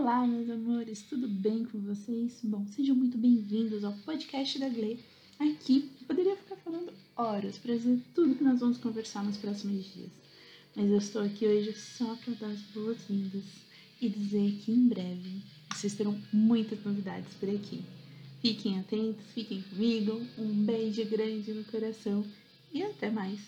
Olá, meus amores, tudo bem com vocês? Bom, sejam muito bem-vindos ao podcast da Gle. Aqui eu poderia ficar falando horas para dizer tudo que nós vamos conversar nos próximos dias, mas eu estou aqui hoje só para dar as boas-vindas e dizer que em breve vocês terão muitas novidades por aqui. Fiquem atentos, fiquem comigo, um beijo grande no coração e até mais!